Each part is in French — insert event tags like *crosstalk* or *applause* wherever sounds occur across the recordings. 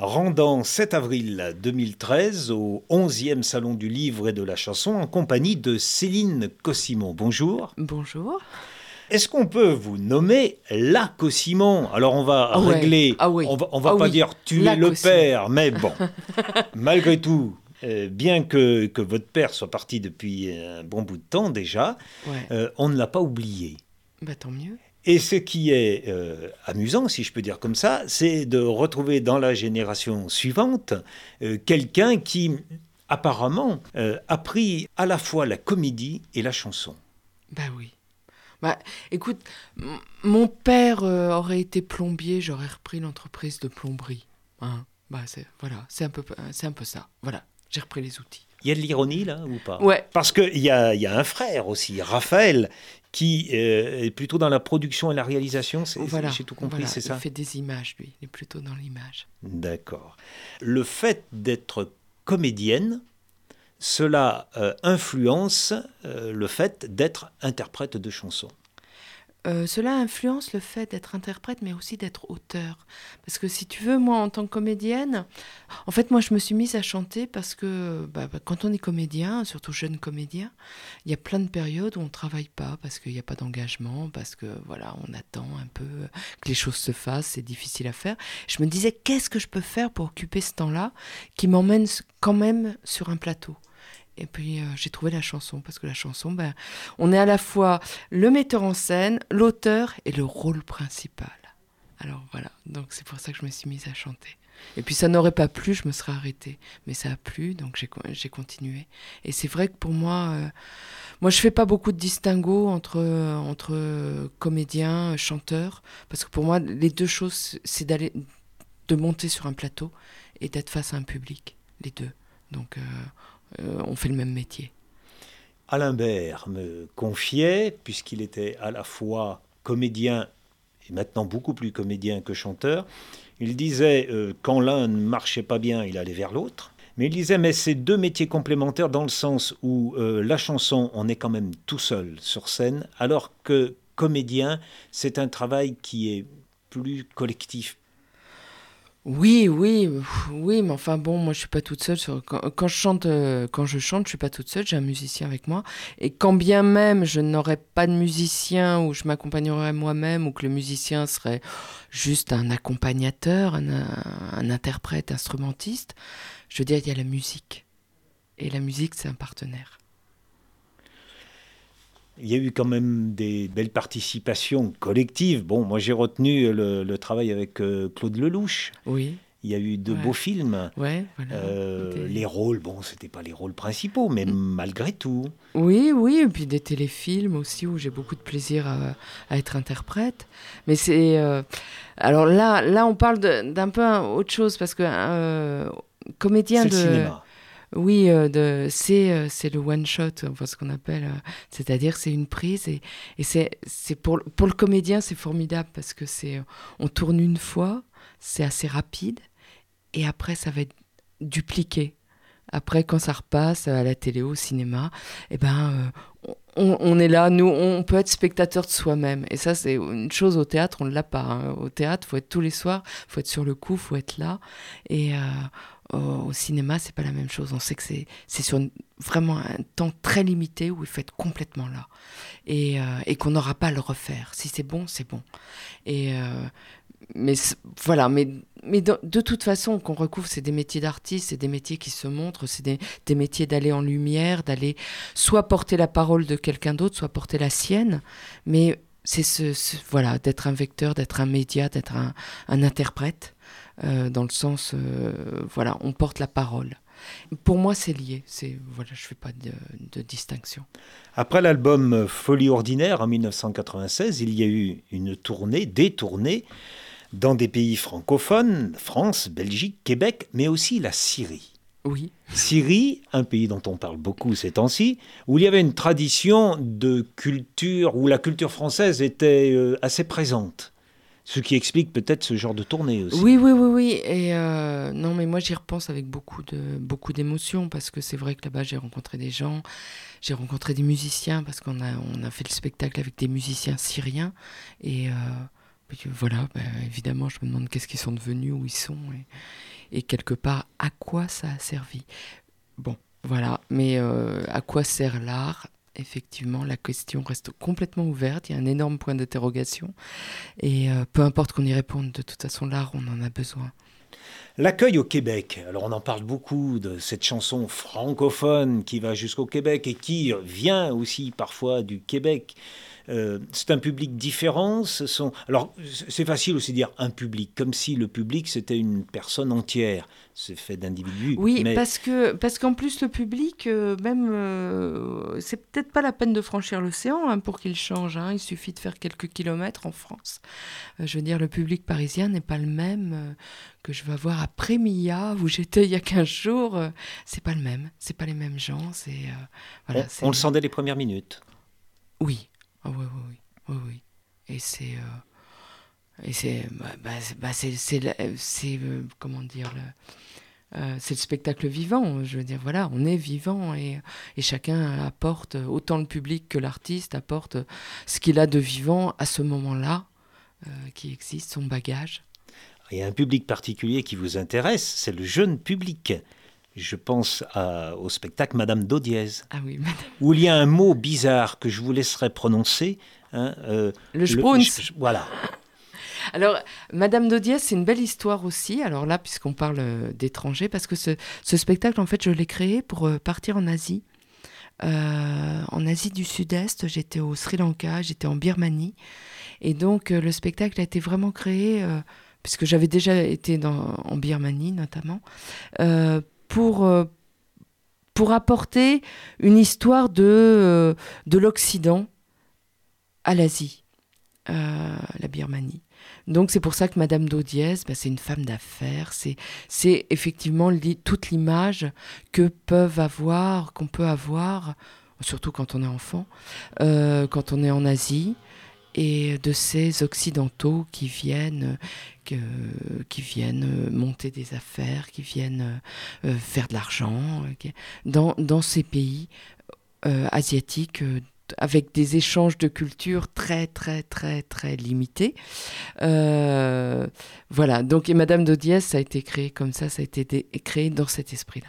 rendant 7 avril 2013 au 11e Salon du Livre et de la Chanson en compagnie de Céline Cossimon. Bonjour. Bonjour. Est-ce qu'on peut vous nommer la Cossimon? Alors on va ah régler, ah oui. on va, va ah pas dire tu es le père, mais bon, *laughs* malgré tout, euh, bien que, que, votre père soit parti depuis un bon bout de temps déjà, euh, on ne l'a pas oublié. Bah, tant mieux. Et ce qui est euh, amusant, si je peux dire comme ça, c'est de retrouver dans la génération suivante quelqu'un qui apparemment a pris à la fois la comédie et la chanson. Bah oui. Bah, écoute, mon père euh, aurait été plombier, j'aurais repris l'entreprise de plomberie. Hein. Bah, c'est voilà, c'est un peu, c'est un peu ça. Voilà, j'ai repris les outils. Il y a de l'ironie là ou pas? Ouais. Parce qu'il y a, y a un frère aussi, Raphaël, qui euh, est plutôt dans la production et la réalisation. C'est, voilà, j'ai tout compris, c'est ça? Il fait des images, lui. Il est plutôt dans l'image. D'accord. Le fait d'être comédienne, cela euh, influence euh, le fait d'être interprète de chansons. Euh, cela influence le fait d'être interprète, mais aussi d'être auteur. Parce que si tu veux, moi, en tant que comédienne, en fait, moi, je me suis mise à chanter parce que bah, bah, quand on est comédien, surtout jeune comédien, il y a plein de périodes où on ne travaille pas parce qu'il n'y a pas d'engagement, parce que voilà, on attend un peu que les choses se fassent, c'est difficile à faire. Je me disais, qu'est-ce que je peux faire pour occuper ce temps-là qui m'emmène quand même sur un plateau? Et puis euh, j'ai trouvé la chanson, parce que la chanson, ben, on est à la fois le metteur en scène, l'auteur et le rôle principal. Alors voilà, donc c'est pour ça que je me suis mise à chanter. Et puis ça n'aurait pas plu, je me serais arrêtée. Mais ça a plu, donc j'ai continué. Et c'est vrai que pour moi, euh, moi je fais pas beaucoup de distinguo entre, entre comédien, chanteur, parce que pour moi, les deux choses, c'est d'aller, de monter sur un plateau et d'être face à un public, les deux. Donc euh, euh, on fait le même métier. Alain Bert me confiait, puisqu'il était à la fois comédien et maintenant beaucoup plus comédien que chanteur, il disait euh, quand l'un ne marchait pas bien, il allait vers l'autre. Mais il disait, mais c'est deux métiers complémentaires dans le sens où euh, la chanson, on est quand même tout seul sur scène, alors que comédien, c'est un travail qui est plus collectif, oui, oui, oui, mais enfin bon, moi je suis pas toute seule. Quand, je chante, euh, quand je chante, je suis pas toute seule. J'ai un musicien avec moi. Et quand bien même je n'aurais pas de musicien ou je m'accompagnerais moi-même ou que le musicien serait juste un accompagnateur, un, un interprète, instrumentiste, je veux dire, il y a la musique. Et la musique, c'est un partenaire. Il y a eu quand même des belles participations collectives. Bon, moi j'ai retenu le, travail avec euh, Claude Lelouch. Oui. Il y a eu de beaux films. Ouais, euh, Les rôles, bon, c'était pas les rôles principaux, mais mm. malgré tout. Oui, oui, et puis des téléfilms aussi où j'ai beaucoup de plaisir à, être interprète. Mais c'est. Euh, alors là, là, on parle d'un peu autre chose parce que comédien de. Le cinéma. Oui, euh, euh, c'est le one shot, ce qu'on appelle, euh, c'est-à-dire c'est une prise et, c'est pour, pour le comédien c'est formidable parce que c'est on tourne une fois, c'est assez rapide et après ça va être dupliqué. Après, quand ça repasse à la télé, au cinéma, eh ben, on, est là, nous, on peut être spectateur de soi-même. Et ça, c'est une chose au théâtre, on ne l'a pas. Hein. Au théâtre, faut être tous les soirs, faut être sur le coup, faut être là. Et au cinéma, c'est pas la même chose. On sait que c'est sur vraiment un temps très limité où il faut être complètement là et, euh, et qu'on n'aura pas à le refaire. Si c'est bon, c'est bon. Et euh, mais voilà, mais, mais de, toute façon, qu'on recouvre, c'est des métiers d'artiste, c'est des métiers qui se montrent, c'est des, des, métiers d'aller en lumière, d'aller soit porter la parole de quelqu'un d'autre, soit porter la sienne. Mais c'est ce, voilà, d'être un vecteur, d'être un média, d'être un, un interprète. Euh, dans le sens, euh, voilà, on porte la parole. Pour moi, c'est lié. C'est voilà, je fais pas de, distinction. Après l'album Folie ordinaire en 1996, il y a eu une tournée, des tournées dans des pays francophones, France, Belgique, Québec, mais aussi la Syrie. Oui. Syrie, un pays dont on parle beaucoup ces temps-ci, où il y avait une tradition de culture, où la culture française était euh, assez présente. Ce qui explique peut-être ce genre de tournée aussi. Oui, oui, oui, oui. Et euh, non, mais moi j'y repense avec beaucoup de beaucoup d'émotion parce que c'est vrai que là-bas j'ai rencontré des gens, j'ai rencontré des musiciens parce qu'on a on a fait le spectacle avec des musiciens syriens et euh, voilà, ben, évidemment je me demande qu'est-ce qu'ils sont devenus, où ils sont et quelque part à quoi ça a servi. Bon, voilà, mais euh, à quoi sert l'art? Effectivement, la question reste complètement ouverte, il y a un énorme point d'interrogation, et euh, peu importe qu'on y réponde, de toute façon, l'art, on en a besoin. L'accueil au Québec, alors on en parle beaucoup de cette chanson francophone qui va jusqu'au Québec et qui vient aussi parfois du Québec. Euh, c'est un public différent. Ce sont... Alors, c'est facile aussi de dire un public, comme si le public c'était une personne entière. C'est fait d'individus. Oui, parce que parce qu'en plus le public, euh, même, euh, c'est peut-être pas la peine de franchir l'océan hein, pour qu'il change. Hein. Il suffit de faire quelques kilomètres en France. je veux dire, le public parisien n'est pas le même que je vais voir après Mia où j'étais il y a 15 jours. c'est pas le même. C'est pas les mêmes gens. C'est voilà. On, on le sent dès les premières minutes. Oui, ah oui, oui, oui, oui, Et c'est... Euh, et c'est... Bah, bah, bah c'est... c'est euh, comment dire... Euh, c'est le spectacle vivant. Je veux dire, voilà, on est vivant et, et chacun apporte, autant le public que l'artiste apporte ce qu'il a de vivant à ce moment-là, qui existe, son bagage. Il y a un public particulier qui vous intéresse, c'est le jeune public. Je pense au spectacle Madame d'Audiez. Ah oui, Madame. Où il y a un mot bizarre que je vous laisserai prononcer. Hein, euh, le Sprunz. Voilà. *laughs* Alors, Madame d'Audiez, c'est une belle histoire aussi. Alors là, puisqu'on parle euh, d'étrangers, parce que ce, spectacle, en fait, je l'ai créé pour euh, partir en Asie. en Asie du Sud-Est, j'étais au Sri Lanka, j'étais en Birmanie. Et donc, le spectacle a été vraiment créé, puisque j'avais déjà été dans, en Birmanie notamment, euh, pour apporter une histoire de, euh, de l'Occident à l'Asie, euh, la Birmanie. Donc c'est pour ça que Madame d'Audiez, bah, c'est une femme d'affaires, c'est, c'est effectivement toute l'image que peuvent avoir, qu'on peut avoir, surtout quand on est enfant, quand on est en Asie, et de ces occidentaux qui viennent, qui viennent monter des affaires, qui viennent euh, faire de l'argent dans, ces pays euh, asiatiques euh, avec des échanges de culture très très très très limités. voilà, donc et Madame d'Audiès, ça a été créé comme ça, ça a été créé dans cet esprit-là.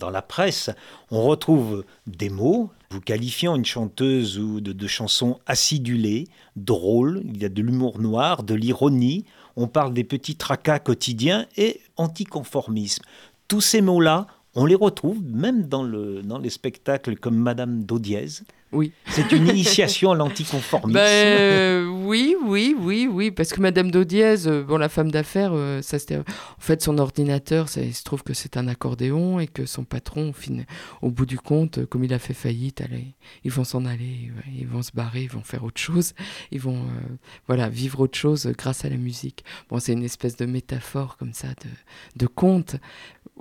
Dans la presse, on retrouve des mots vous qualifiant une chanteuse ou de, chansons acidulées, drôles, il y a de l'humour noir, de l'ironie, on parle des petits tracas quotidiens et anticonformisme. Tous ces mots-là, on les retrouve même dans, le, dans les spectacles comme Madame d'Audiez. Oui. C'est une initiation à l'anticonformisme. Ben, oui, oui, oui, oui, parce que Madame d'Audiez, euh, bon, la femme d'affaires, euh, ça c'était, en fait, son ordinateur, ça, il se trouve que c'est un accordéon et que son patron, au bout du compte, euh, comme il a fait faillite, allez, ils vont s'en aller, ils vont se barrer, ils vont faire autre chose, ils vont, voilà, vivre autre chose grâce à la musique. Bon, c'est une espèce de métaphore comme ça, de, de conte.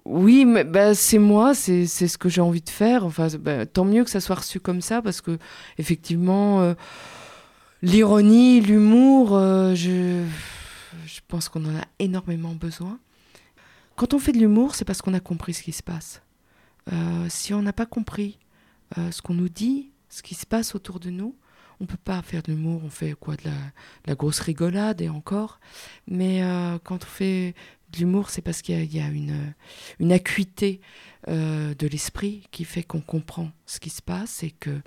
Oui, mais bah, c'est moi, c'est ce que j'ai envie de faire. Enfin, bah, tant mieux que ça soit reçu comme ça, parce que effectivement, euh, l'ironie, l'humour, euh, je, pense qu'on en a énormément besoin. Quand on fait de l'humour, c'est parce qu'on a compris ce qui se passe. Euh, si on n'a pas compris ce qu'on nous dit, ce qui se passe autour de nous, on peut pas faire de l'humour, on fait quoi de la, de grosse rigolade et encore. Mais quand on fait l'humour, c'est parce qu'il y, a une, acuité de l'esprit qui fait qu'on comprend ce qui se passe et que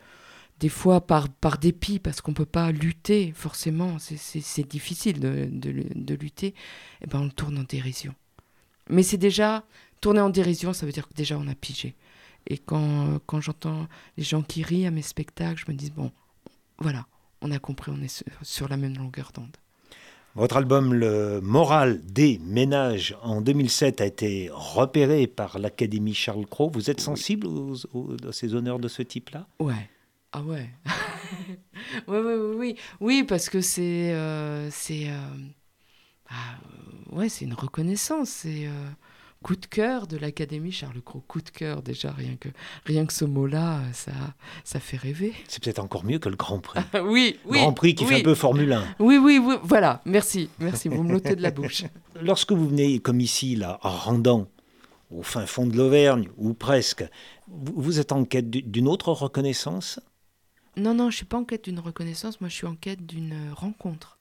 des fois, par, par dépit, parce qu'on ne peut pas lutter, forcément, c'est difficile de, de, lutter, et eh ben on le tourne en dérision. Mais c'est déjà, tourner en dérision, ça veut dire que déjà on a pigé. Et quand, quand j'entends les gens qui rient à mes spectacles, je me dis, bon, voilà, on a compris, on est sur la même longueur d'onde. Votre album Le Moral des ménages en 2007 a été repéré par l'Académie Charles Cros. Vous êtes sensible aux, à ces honneurs de ce type-là? Ouais. Ah ouais. *laughs* oui, oui, oui, oui, parce que c'est euh, c'est euh, ah, ouais, c'est une reconnaissance. C'est euh, coup de cœur de l'Académie Charles Cros. Coup de cœur, déjà, rien que, rien que ce mot-là, ça, ça fait rêver. C'est peut-être encore mieux que le Grand Prix. *laughs* oui, oui. Grand Prix qui fait un peu Formule 1. Oui, oui, oui, voilà. Merci, merci. Vous me notez de la bouche. *laughs* Lorsque vous venez comme ici, là, en rendant au fin fond de l'Auvergne, ou presque, vous êtes en quête d'une autre reconnaissance? Non, non, je suis pas en quête d'une reconnaissance. Moi, je suis en quête d'une rencontre.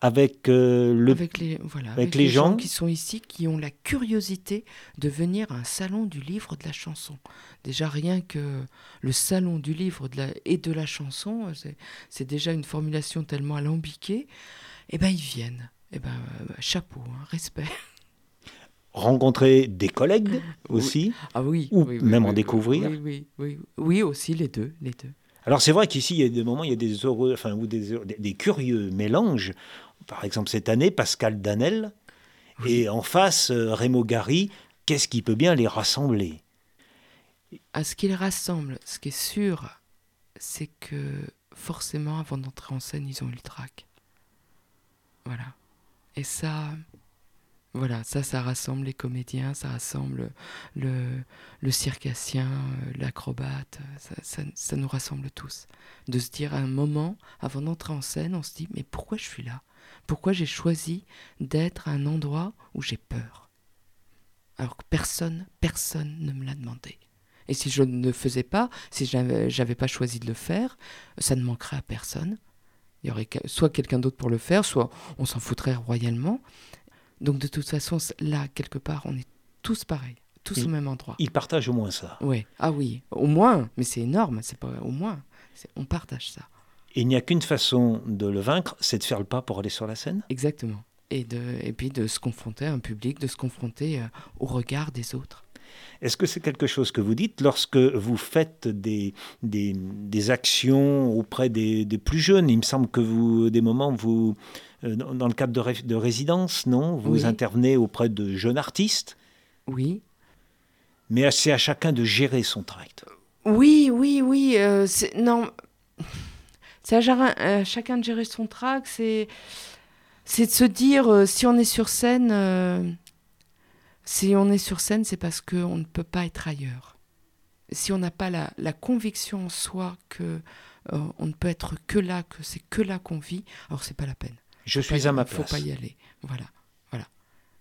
avec, euh, le, avec les, voilà, avec les gens. qui sont ici, qui ont la curiosité de venir à un salon du livre de la chanson. Déjà, rien que le salon du livre de la, et de la chanson, c'est déjà une formulation tellement alambiquée. Eh bien, ils viennent. Eh ben, euh, chapeau, hein, respect. *laughs* Rencontrer des collègues aussi Ah oui. Ou oui, oui, même oui, en découvrir oui, oui, oui, oui, aussi, les deux. Les deux. Alors c'est vrai qu'ici, il y a des moments, il y a des heureux, enfin, ou des, des, des curieux mélanges. Par exemple, cette année, Pascal Danel, et en face, euh, Rémo Gary. Qu'est-ce qui peut bien les rassembler? À ce qu'ils rassemblent, ce qui est sûr, c'est que forcément, avant d'entrer en scène, ils ont eu le trac. Voilà. Et ça, voilà, ça, ça rassemble les comédiens, ça rassemble le, le circassien, euh, l'acrobate, euh, ça, ça, nous rassemble tous. De se dire à un moment, avant d'entrer en scène, on se dit, mais pourquoi je suis là? Pourquoi j'ai choisi d'être à un endroit où j'ai peur? Alors que personne, personne ne me l'a demandé. Et si je ne le faisais pas, si j'avais pas choisi de le faire, ça ne manquerait à personne. Il y aurait soit quelqu'un d'autre pour le faire, soit on s'en foutrait royalement. Donc de toute façon, là, quelque part, on est tous pareils, tous Oui. au même endroit. Ils partagent au moins ça. Ouais. Ah oui, au moins, mais c'est énorme, c'est pas au moins. On partage ça. Et il n'y a qu'une façon de le vaincre, c'est de faire le pas pour aller sur la scène? Exactement. Et, de, et puis de se confronter à un public, de se confronter euh, au regard des autres. Est-ce que c'est quelque chose que vous dites lorsque vous faites des, des, des actions auprès des, des plus jeunes? Il me semble que vous, des moments, vous, euh, dans le cadre de, ré- de résidence, non? Vous Oui. intervenez auprès de jeunes artistes, Oui, mais c'est à chacun de gérer son tract. Oui, oui, oui. euh, non, c'est à, chacun- de gérer son track. C'est, c'est de se dire euh, si on est sur scène, si on est sur scène, c'est parce qu'on ne peut pas être ailleurs. Si on n'a pas la, la conviction en soi que euh, on ne peut être que là, que c'est que là qu'on vit, alors c'est pas la peine. Je Faut suis à ma faut place. pas y aller. Voilà.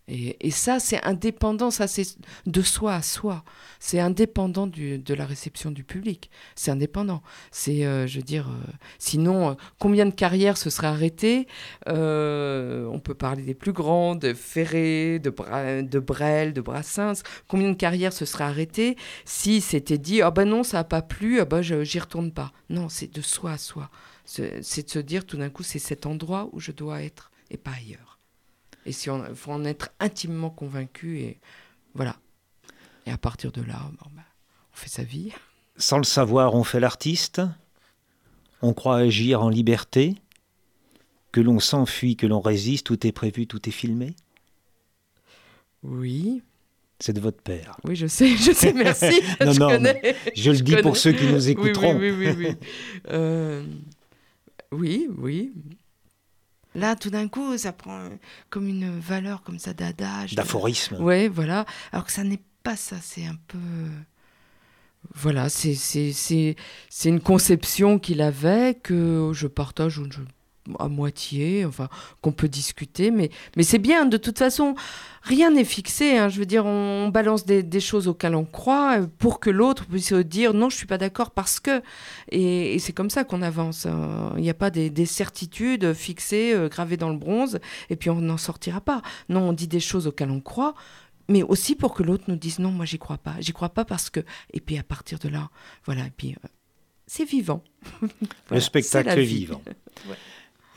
Et, ça, c'est indépendant. Ça, c'est de soi à soi. C'est indépendant du, de la réception du public. C'est indépendant. C'est, euh, je veux dire, euh, sinon, euh, combien de carrières se seraient arrêtées On peut parler des plus grands, de Ferré, de, Bra- de Brel, de Brassens. Combien de carrières se seraient arrêtées si c'était dit ah ben non, ça n'a pas plu, ah ben j'y retourne pas. Non, c'est de soi à soi. C'est de se dire tout d'un coup, c'est cet endroit où je dois être et pas ailleurs. Et si on faut en être intimement convaincu et voilà. Et à partir de là, bon, bah, on fait sa vie. Sans le savoir, on fait l'artiste. On croit agir en liberté. Que l'on s'enfuit, que l'on résiste, tout est prévu, tout est filmé. Oui, C'est de votre père. oui, je sais, je sais, merci. *laughs* Non, je non, connais, Je le dis connais. pour ceux qui nous Oui, écouteront. Oui, oui, oui, oui. Euh, oui, oui. Là, tout d'un coup, ça prend euh, comme une valeur comme ça d'adage. de- D'aphorisme. Ouais, voilà. Alors que ça n'est pas ça, c'est un peu. Voilà, c'est c'est- c'est- c'est une conception qu'il avait que je partage je- à moitié, enfin, qu'on peut discuter, mais, mais c'est bien, de toute façon, rien n'est fixé. hein. je veux dire, on balance des, des choses auxquelles on croit euh, pour que l'autre puisse dire non, je suis pas d'accord parce que. Et, et c'est comme ça qu'on avance. hein. Il n'y a pas des, des certitudes fixées, euh, gravées dans le bronze, et puis on n'en sortira pas. Non, on dit des choses auxquelles on croit, mais aussi pour que l'autre nous dise non, moi j'y crois pas. J'y crois pas parce que. Et puis à partir de là, voilà, et puis euh, c'est vivant. *laughs* Le Voilà, spectacle c'est la est vivant. *laughs*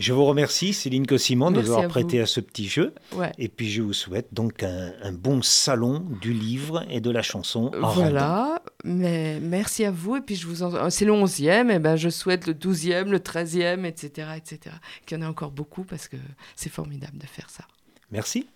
Je vous remercie, Céline Cossimon, de nous à avoir vous. prêté à ce petit jeu. Ouais. Et puis je vous souhaite donc un, un bon salon du livre et de la chanson. en. Voilà, mais merci à vous. Et puis je vous en... c'est le 11e, et ben je souhaite le 12e, le 13e, etc., etc. Qu'il y en ait encore beaucoup parce que c'est formidable de faire ça. Merci.